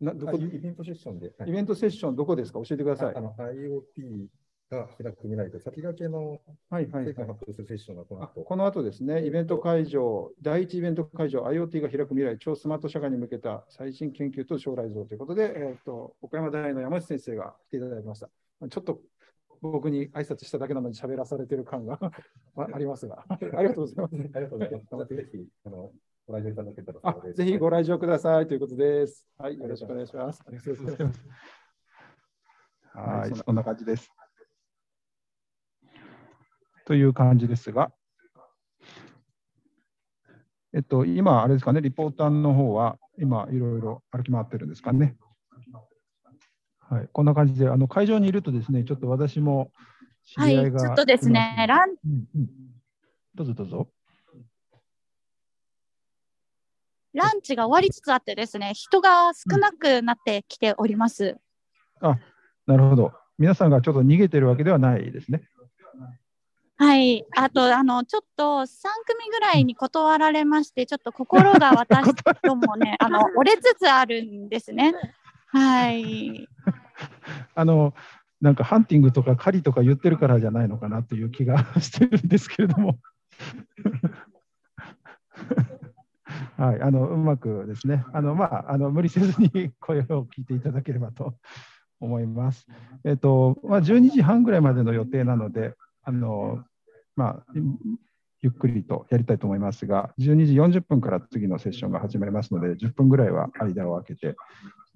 [SPEAKER 1] などこ？
[SPEAKER 14] あイイベントセッションで。はい
[SPEAKER 1] イベントセッションどこですか？教えてください。
[SPEAKER 14] あの IoT が開く未来と先駆けの
[SPEAKER 1] はいはい
[SPEAKER 14] 成果を発表するセッションがこの後。
[SPEAKER 1] この後ですね、イベント会場、第一イベント会場、IoT が開く未来、超スマート社会に向けた最新研究と将来像ということで、えー、と岡山大の山内先生が来ていただきました。ちょっと僕に挨拶しただけなのに喋らされてる感が あありますが、ありがとうございます。
[SPEAKER 14] ありがとうございます。ぜひ、あの、ご来場いただけたら
[SPEAKER 1] あ
[SPEAKER 14] 幸いです
[SPEAKER 1] ぜひご来場くださいということです。はい、よろしくお願いします。ありがとうございます。はい、そんな感じです。という感じですが、えっと、今、あれですかね、リポーターの方は、今、いろいろ歩き回ってるんですかね。はい、こんな感じで、あの会場にいるとですね、ちょっと私も、知り合いが、
[SPEAKER 2] はいちょっとですねラン
[SPEAKER 1] うんうんどうぞどうぞ。
[SPEAKER 2] ランチが終わりつつあってですね、人が少なくなってきております。
[SPEAKER 1] あ、なるほど。皆さんがちょっと逃げてるわけではないですね。
[SPEAKER 2] はい。あと、あの、ちょっと3組ぐらいに断られまして、ちょっと心が私 ともね、あの、折れつつあるんですね。はい。
[SPEAKER 1] あの、なんかハンティングとか狩りとか言ってるからじゃないのかなという気がしてるんですけれども。はい、あのうまくですね、あのまあ、あの無理せずに声を聞いていただければと思います。えっとまあ、12時半ぐらいまでの予定なので、あのまあ、ゆっくりとやりたいと思いますが、12時40分から次のセッションが始まりますので、10分ぐらいは間を空けて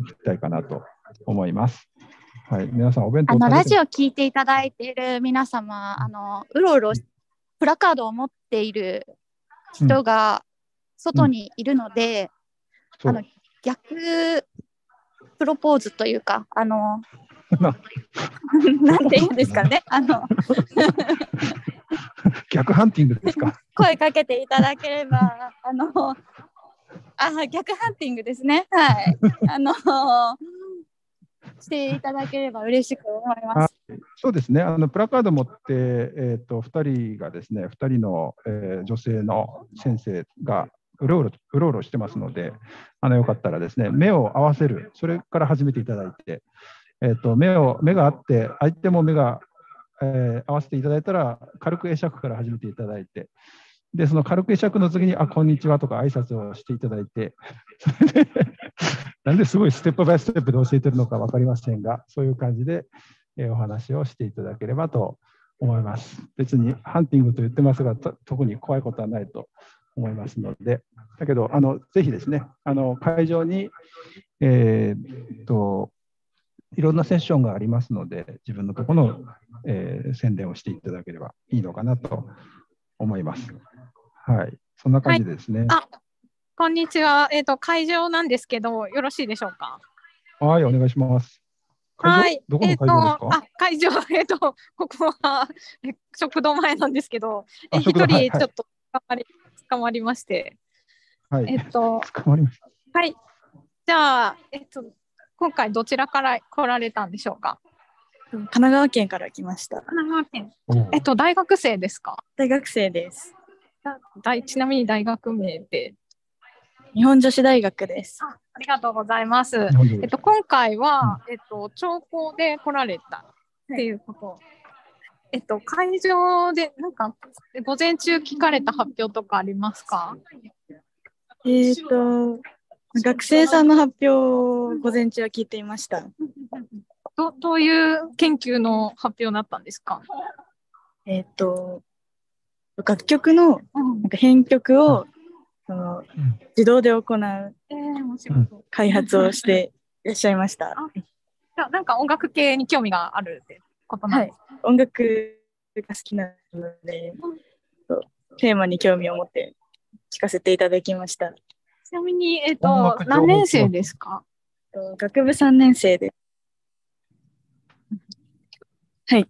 [SPEAKER 1] いきたいかなと思います。はい、皆さん、お弁当
[SPEAKER 2] あの、ラジオ聞いていただいている皆様、あの、うろうろ、プラカードを持っている人が外にいるので、
[SPEAKER 1] そう。
[SPEAKER 2] あの、逆プロポーズというか、あの、なんて言うんですかね、あの、
[SPEAKER 1] 逆ハンティングですか？
[SPEAKER 2] 声かけていただければ、あの、あ、逆ハンティングですね。はい。あの、していただければ嬉しく思います。
[SPEAKER 1] そうですね、あのプラカード持って、えー、と2人がですね、2人の、えー女性の先生がうろうろうろうろしてますので、あのよかったらですね、目を合わせる、それから始めていただいて、えー、と目を目があって、相手も目が、えー合わせていただいたら、軽く会釈から始めていただいて、で、その軽く会釈の次に、あ、こんにちはとか挨拶をしていただいて、それで、なんですごいステップバイステップで教えてるのか分かりませんが、そういう感じで、えーお話をしていただければと思います。別にハンティングと言ってますが、特に怖いことはないと思いますので、だけど、あのぜひですね、あの会場に、えーっと、いろんなセッションがありますので、自分のところの、えー宣伝をしていただければいいのかなと思います。はい、そんな感じですね。
[SPEAKER 4] あ、こんにちは。えっ、と、会場なんですけど、よろしいでしょうか？
[SPEAKER 1] はい、お願いします。会場？
[SPEAKER 4] はい。
[SPEAKER 1] どこの
[SPEAKER 4] えっ、
[SPEAKER 1] 会場ですか、
[SPEAKER 4] と、あ、会場、えっ、と、ここはえ食堂前なんですけど、え
[SPEAKER 1] あ
[SPEAKER 4] 一人ちょっと捕まり、捕まりまして。
[SPEAKER 1] はい、
[SPEAKER 4] えっと、
[SPEAKER 1] 捕まりました。
[SPEAKER 4] はい。じゃあ、えっと、今回どちらから来られたんでしょうか？
[SPEAKER 15] 神奈川県から来ました。
[SPEAKER 4] 神奈川県。えっと、大学生ですか？
[SPEAKER 15] 大学生です。
[SPEAKER 4] だ大ちなみに大学名で。
[SPEAKER 15] 日本女子大学です。
[SPEAKER 4] あありがとうございます。えっと、今回は、えっと、長考で来られたっていうこと。えっと、会場で、なんか、午前中聞かれた発表とかありますか？
[SPEAKER 15] えっ、と、学生さんの発表を午前中は聞いていました。
[SPEAKER 4] どどういう研究の発表だったんですか？
[SPEAKER 15] えっ、と、楽曲のなんか編曲を、その自動で行う。開発をしていらっしゃいました。
[SPEAKER 4] じゃあなんか音楽系に興味があるってことなん
[SPEAKER 15] はい
[SPEAKER 4] ですか、。
[SPEAKER 15] 音楽が好きなので、そうテーマに興味を持って聞かせていただきました。
[SPEAKER 4] ちなみに、えっ、
[SPEAKER 15] 音
[SPEAKER 4] と何年生ですか？
[SPEAKER 15] と学部3年生で。はい。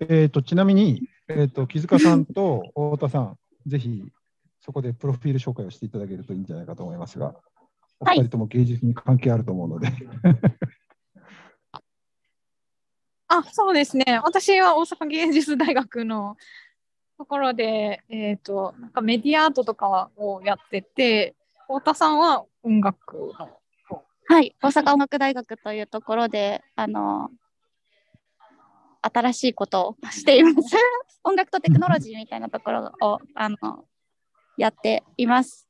[SPEAKER 1] えー、とちなみに、えー、と木塚さんと太田さん、ぜひそこでプロフィール紹介をしていただけるといいんじゃないかと思いますが、お二人とも芸術に関係あると思うので、
[SPEAKER 4] あ、そうですね。私は大阪芸術大学のところで、えっ、と、なんかメディアアートとかをやってて、太田さんは音楽の。
[SPEAKER 2] はい、大阪音楽大学というところで、あの、新しいことをしています。音楽とテクノロジーみたいなところを、あの、やっています。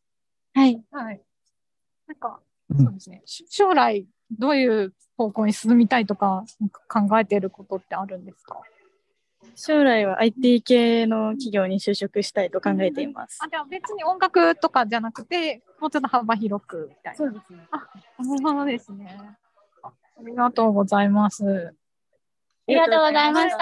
[SPEAKER 2] はい。
[SPEAKER 4] はい。なんか、そうですね。し将来、どういう方向に進みたいとか、か考えていることってあるんですか？
[SPEAKER 15] 将来は IT 系の企業に就職したいと考えています。
[SPEAKER 4] あ、じゃあ別に音楽とかじゃなくて、もうちょっと幅広くみたいな。そうですね。あ、なるほどですね。あありがとうございます。
[SPEAKER 2] ありがとうございました。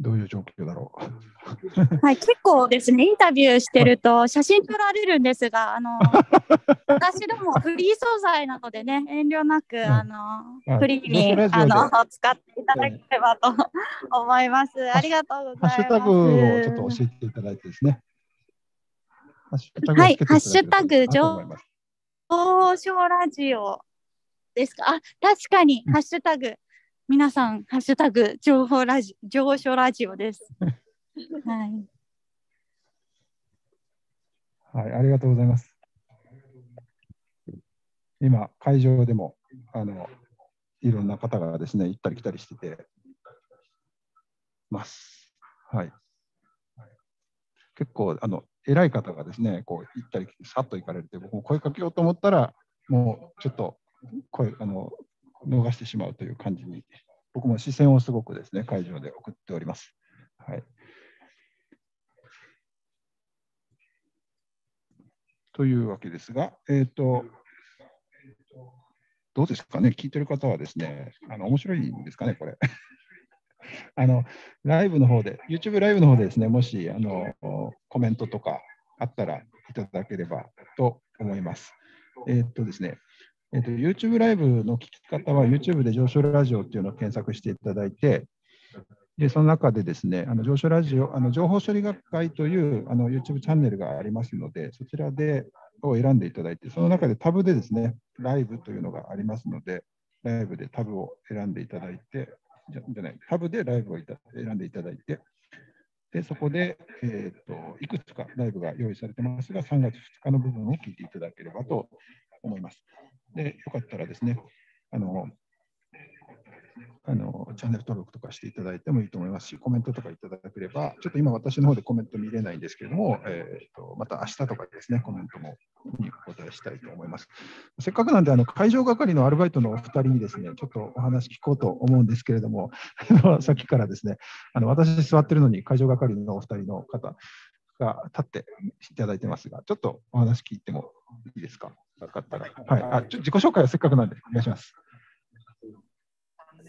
[SPEAKER 1] どういう状況だろう？
[SPEAKER 2] はい、結構ですね、インタビューしてると写真撮られるんですが、あの、私どもフリー素材なのでね、遠慮なく、あの、
[SPEAKER 1] はい
[SPEAKER 2] フリーに、あの、使っていただければと思います。ありがとうございます。
[SPEAKER 1] ハッシュタグをちょっと教えていただいてですね。
[SPEAKER 2] はいハッシュタグ上昇ラジオですか？あ、確かに、ハッシュタグ。皆さん、ハッシュタグ、情報ラジ上昇ラジオです。はい。
[SPEAKER 1] はい、ありがとうございます。今、会場でも、あの、いろんな方がですね、行ったり来たりしててます。はい。結構、あの、偉い方がですね、こう、行ったり来て、さっと行かれて、僕も声かけようと思ったら、もう、ちょっと、声、あの、逃してしまうという感じに、僕も視線をすごくですね、会場で送っております。はい。というわけですが、えっ、と、どうですかね、聞いてる方はですね、あの面白いんですかね、これ。あの、ライブの方で、YouTube ライブの方でですね、もし、あの、コメントとかあったらいただければと思います。えっ、とですね、えっ、と、YouTube ライブの聞き方は、YouTube で上昇ラジオっていうのを検索していただいて、で、その中でですね、あの上昇ラジオ、あの情報処理学会というあの YouTube チャンネルがありますので、そちらでを選んでいただいて、その中でタブでですね、ライブというのがありますので、ライブでタブを選んでいただいて、じゃじゃない、タブでライブを選んでいただいて、で、そこで、えーと、いくつかライブが用意されてますが、3月2日の部分を聞いていただければと思います。で、よかったらですね、あの、あのチャンネル登録とかしていただいてもいいと思いますし、コメントとかいただければ、ちょっと今私の方でコメント見れないんですけれども、えー、とまた明日とかですね、コメントもにお答えしたいと思います。せっかくなんで、あの会場係のアルバイトのお二人にですね、ちょっとお話聞こうと思うんですけれども、さっきからですね、あの私座ってるのに会場係のお二人の方が立っていただいてますが、ちょっとお話聞いてもいいですか、よかったら。はい、あちょ自己紹介はせっかくなんで、お願いします。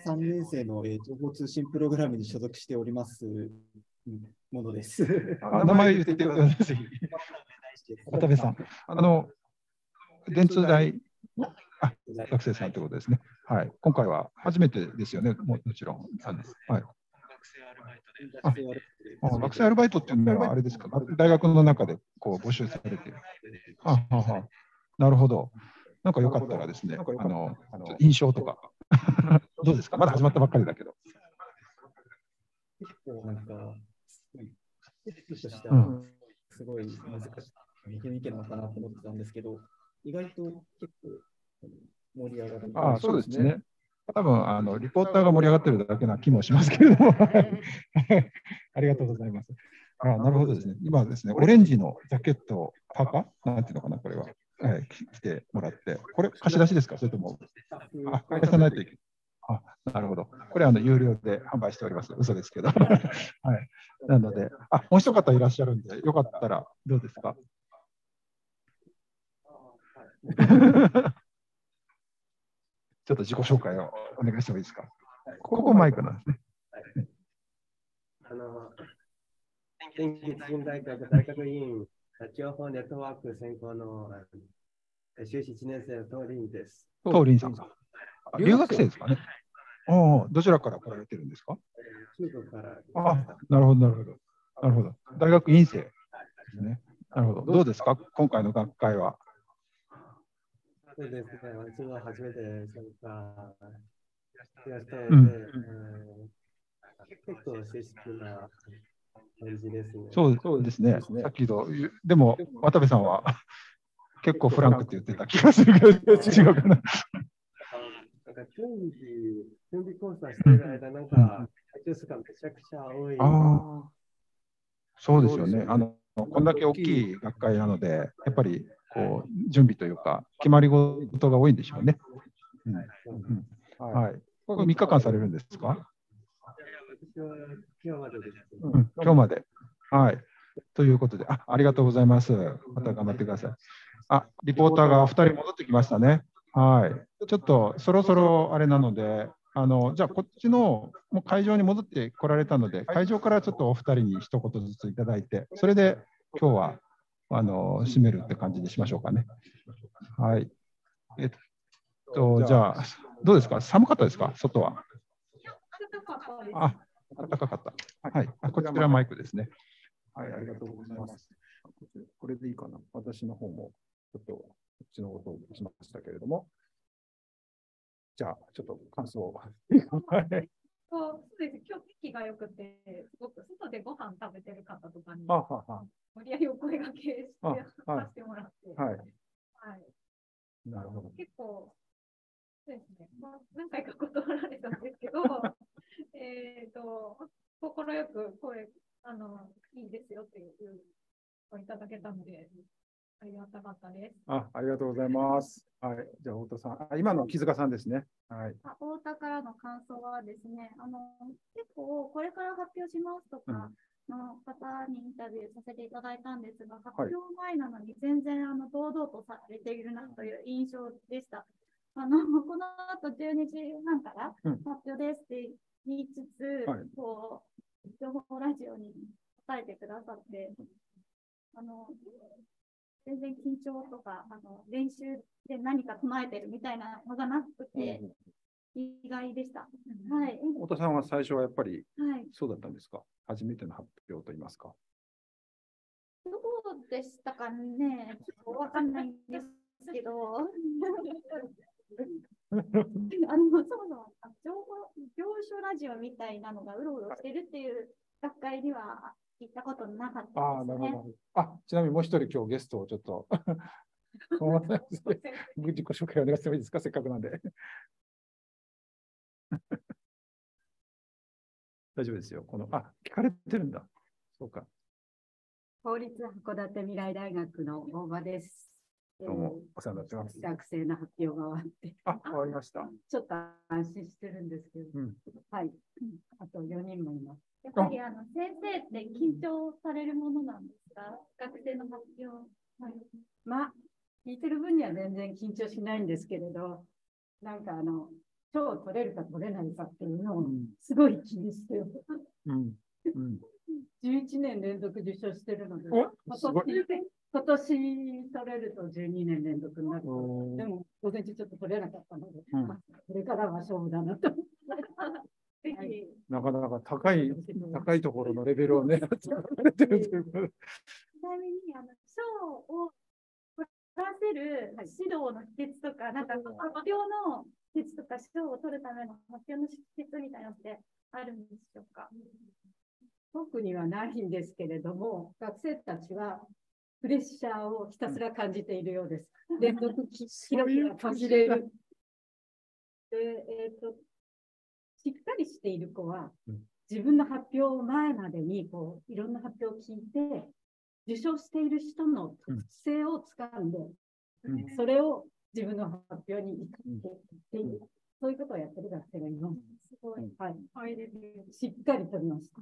[SPEAKER 16] 3年生の、えー情報通信プログラムに所属しておりますうんものです。
[SPEAKER 1] あ名前言ってください。渡部さん。あの、電通大あ学生さんということですね。はい。今回は初めてですよね、ももちろん。あのはい。ああ学生アルバイトっていうのはあれですか、大学の中でこう募集されてる。あははなるほど。なんかよかったらですね、あの印象とか、どうですか？まだ始まったばっかりだけど。
[SPEAKER 16] 結構なんか、すごい、すごい難しい、イケイケなのかなと思ってたんですけど、意外と結構盛り上がる。
[SPEAKER 1] ああ、そうですね。。多分あのリポーターが盛り上がってるだけな気もしますけれども、ありがとうございます。あなるほどですね。今ですね、オレンジのジャケット、パーカーなんていうのかな、これは。はい、き着てもらって、これ貸し出しですか？それとも、あ、返さないといけない。あ、なるほど。これあの有料で販売しております。嘘ですけど。はい。なので、あ、もう一方いらっしゃるんで、よかったらどうですか？ちょっと自己紹介をお願いしてもいいですか？ここマイクなんですね。
[SPEAKER 17] あの、大学大学院情報ネットワーク専攻の修士1年生のトーリンです。
[SPEAKER 1] トーリンさんか。あ留学生ですかね。ああ、どちらから来られてるんですか？
[SPEAKER 17] 中国から。
[SPEAKER 1] あなるほど、なるほど。なるほど。大学院生ですね。なるほど。どうですか？今回の学会は。
[SPEAKER 17] そうですね、私は初めて参加しましたので、結構正式な感じですね。
[SPEAKER 1] そうですね。さっきの、でも、渡部さんは 結構フランクって言ってた気がするけど、違うかな。
[SPEAKER 17] なんか準備、準備コースはしてる間、なんか、ジュースがめちゃくちゃ多い。
[SPEAKER 1] ああ、そうですよね。あの、こんだけ大きい学会なので、やっぱり、こう、準備というか、決まり事が多いんでしょうね。はい。これ3日間されるんですか？
[SPEAKER 17] 今日までです。
[SPEAKER 1] うん、今日まで。はい。ということで、あありがとうございます。また頑張ってください。あ、リポーターが2人戻ってきましたね。はい。ちょっとそろそろあれなので、あのじゃあ、こっちのもう会場に戻ってこられたので、会場からちょっとお二人に一言ずついただいて、それで今日はあの締めるって感じにしましょうかね。はい。えっと、じゃあ、どうですか？寒かったですか？外は。あ、暖かかった。はい。あこちらマイクですね。はい、ありがとうございます。これでいいかな。私の方も、ちょっと、こっちのことをしましたけれども。じゃあ、ちょっと感想を。はい
[SPEAKER 2] そうそうです。今日天気が良くて、すごく外でご飯食べてる方とかに、無理やりお声掛けして、
[SPEAKER 1] あはい
[SPEAKER 2] させてもらって、
[SPEAKER 1] はい
[SPEAKER 2] はい
[SPEAKER 1] なるほど。
[SPEAKER 2] 結構、そうですね、まあ、何回か断られたんですけど、えっと、快く声、あの、いいですよっていうをいただけたので、ありがたかったです。
[SPEAKER 1] あ、ありがとうございます。はい。じゃあ、太田さん。あ今の木塚さんですね。はい。
[SPEAKER 2] あ太田からの感想はですね、あの結構これから発表しますとかの方にインタビューさせていただいたんですが、発表前なのに全然あの堂々とされているなという印象でした。あのこの後12時半から
[SPEAKER 1] うん
[SPEAKER 2] 発表ですって言いつつ、
[SPEAKER 1] はい
[SPEAKER 2] こう情報ラジオに答えてくださって、あの全然緊張とかあの練習で何か唱えてるみたいなのがなくて、意外でした。はい。
[SPEAKER 1] 太田さんは最初はやっぱり
[SPEAKER 2] はい。
[SPEAKER 1] そうだったんですか？初めての発表といいますか。
[SPEAKER 2] どうでしたかね？ちょっとわかんないんですけど。あの、そもそも、あ情報、行書ラジオみたいなのがうろうろしてるっていう学会には行ったことなかった
[SPEAKER 1] ああ、
[SPEAKER 2] ですね。
[SPEAKER 1] なるほど。あ、ちなみにもう一人今日ゲストをちょっと 自己紹介お願いしてもいいですか？せっかくなんで。大丈夫ですよ。この、あ、聞かれてるんだ。そうか。
[SPEAKER 18] 法律函館未来大学の大場です。
[SPEAKER 1] どうもお世話になってます。
[SPEAKER 18] 学生の発表が終わって。
[SPEAKER 1] あ、終わりました。
[SPEAKER 18] ちょっと安心してるんですけど。
[SPEAKER 1] うん
[SPEAKER 18] はい。あと4人もいます。
[SPEAKER 2] やっぱりあの先生って緊張されるものなんですか？学生の発表。はい、
[SPEAKER 18] まあ、聞いてる分には全然緊張しないんですけれど、なんかあの、賞を取れるか取れないかっていうのをすごい気にしてる。
[SPEAKER 1] うん。うん。
[SPEAKER 18] 11年連続受賞してるので、
[SPEAKER 1] お
[SPEAKER 18] 今
[SPEAKER 1] すごい
[SPEAKER 18] 年今年取れると12年連続になるでも午前中ちょっと取れなかったので、
[SPEAKER 1] うん。
[SPEAKER 18] まあこれからは勝負だなと。
[SPEAKER 2] ぜひ、
[SPEAKER 1] なかなか高い、高いところのレベルをね、やられてるということで。
[SPEAKER 2] ちなみに、あの、賞を取らせる指導の秘訣とか、なんか発表の秘訣とか、賞を取るための発表の秘訣みたいなのってあるんでしょうか？
[SPEAKER 18] 特にはないんですけれども、学生たちはプレッシャーをひたすら感じているようです。連続きキラキラ途切れる。で、えっ、と、しっかりしている子は、自分の発表前までにこういろんな発表を聞いて、受賞している人の特性をつかんで、
[SPEAKER 1] うん
[SPEAKER 18] それを自分の発表に生かしてっていう、そういうことをやってる学生がいます。
[SPEAKER 2] すごい。
[SPEAKER 18] はい。
[SPEAKER 2] はい
[SPEAKER 18] しっかり取りました。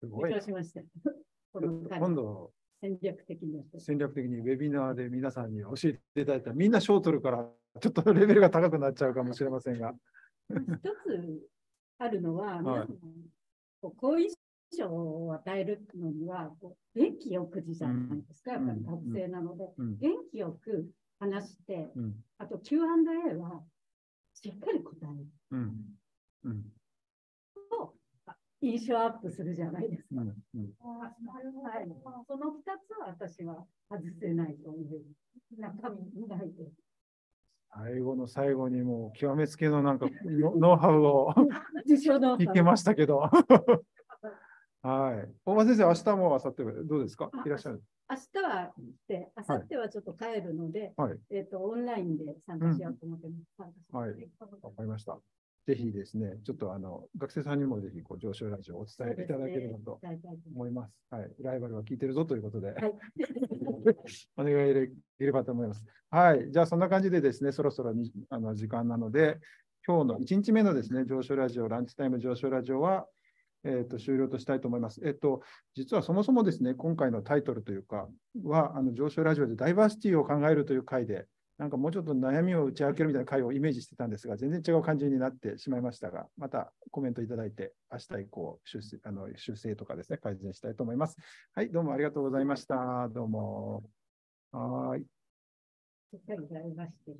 [SPEAKER 1] すごい
[SPEAKER 18] 受賞しました。
[SPEAKER 1] 今度、
[SPEAKER 18] 戦略的に
[SPEAKER 1] 戦略的にウェビナーで皆さんに教えていただいたら、みんな賞を取るから、ちょっとレベルが高くなっちゃうかもしれませんが。
[SPEAKER 18] 一つあるのは、
[SPEAKER 1] はい
[SPEAKER 18] 皆さんこう好印象を与えるのには、こう元気よくじゃないですか、
[SPEAKER 1] うん
[SPEAKER 18] やっぱり学生なので、
[SPEAKER 1] うん
[SPEAKER 18] 元気よく話して、
[SPEAKER 1] うん。
[SPEAKER 18] あと Q&A はしっかり答える
[SPEAKER 1] うん。うん。
[SPEAKER 18] と、あ印象アップするじゃないですか。
[SPEAKER 1] うん。うん。
[SPEAKER 18] はい、その2つは私は外せないという中身見ないで。
[SPEAKER 1] 最後の最後にもう極めつけのなんかノノウハウを 聞けましたけど。はい。大場先生、明日も明後日もどうですか？いらっしゃる
[SPEAKER 18] 明日は行って、明後日はちょっと帰るので、
[SPEAKER 1] はい
[SPEAKER 18] えっ、と、オンラインで参加しようと思ってます
[SPEAKER 1] はい。わかりました。ぜひですね、ちょっとあの学生さんにもぜひこう上昇ラジオをお伝えいただければと思います。はい。ライバルは聞いてるぞということで、
[SPEAKER 18] はい
[SPEAKER 1] お願いできればと思います。はい。じゃあそんな感じでですね、そろそろにあの時間なので、今日の1日目のですね、上昇ラジオ、ランチタイム上昇ラジオは、えー、と終了としたいと思います。えっ、と、実はそもそもですね、今回のタイトルというか、は、あの上昇ラジオでダイバーシティを考えるという回でなんかもうちょっと悩みを打ち明けるみたいな回をイメージしてたんですが、全然違う感じになってしまいましたが、またコメントいただいて、明日以降修正あの修正とかですね、改善したいと思います。はい、どうもありがとうございました。どうも。はい。
[SPEAKER 18] しっかりやりまして。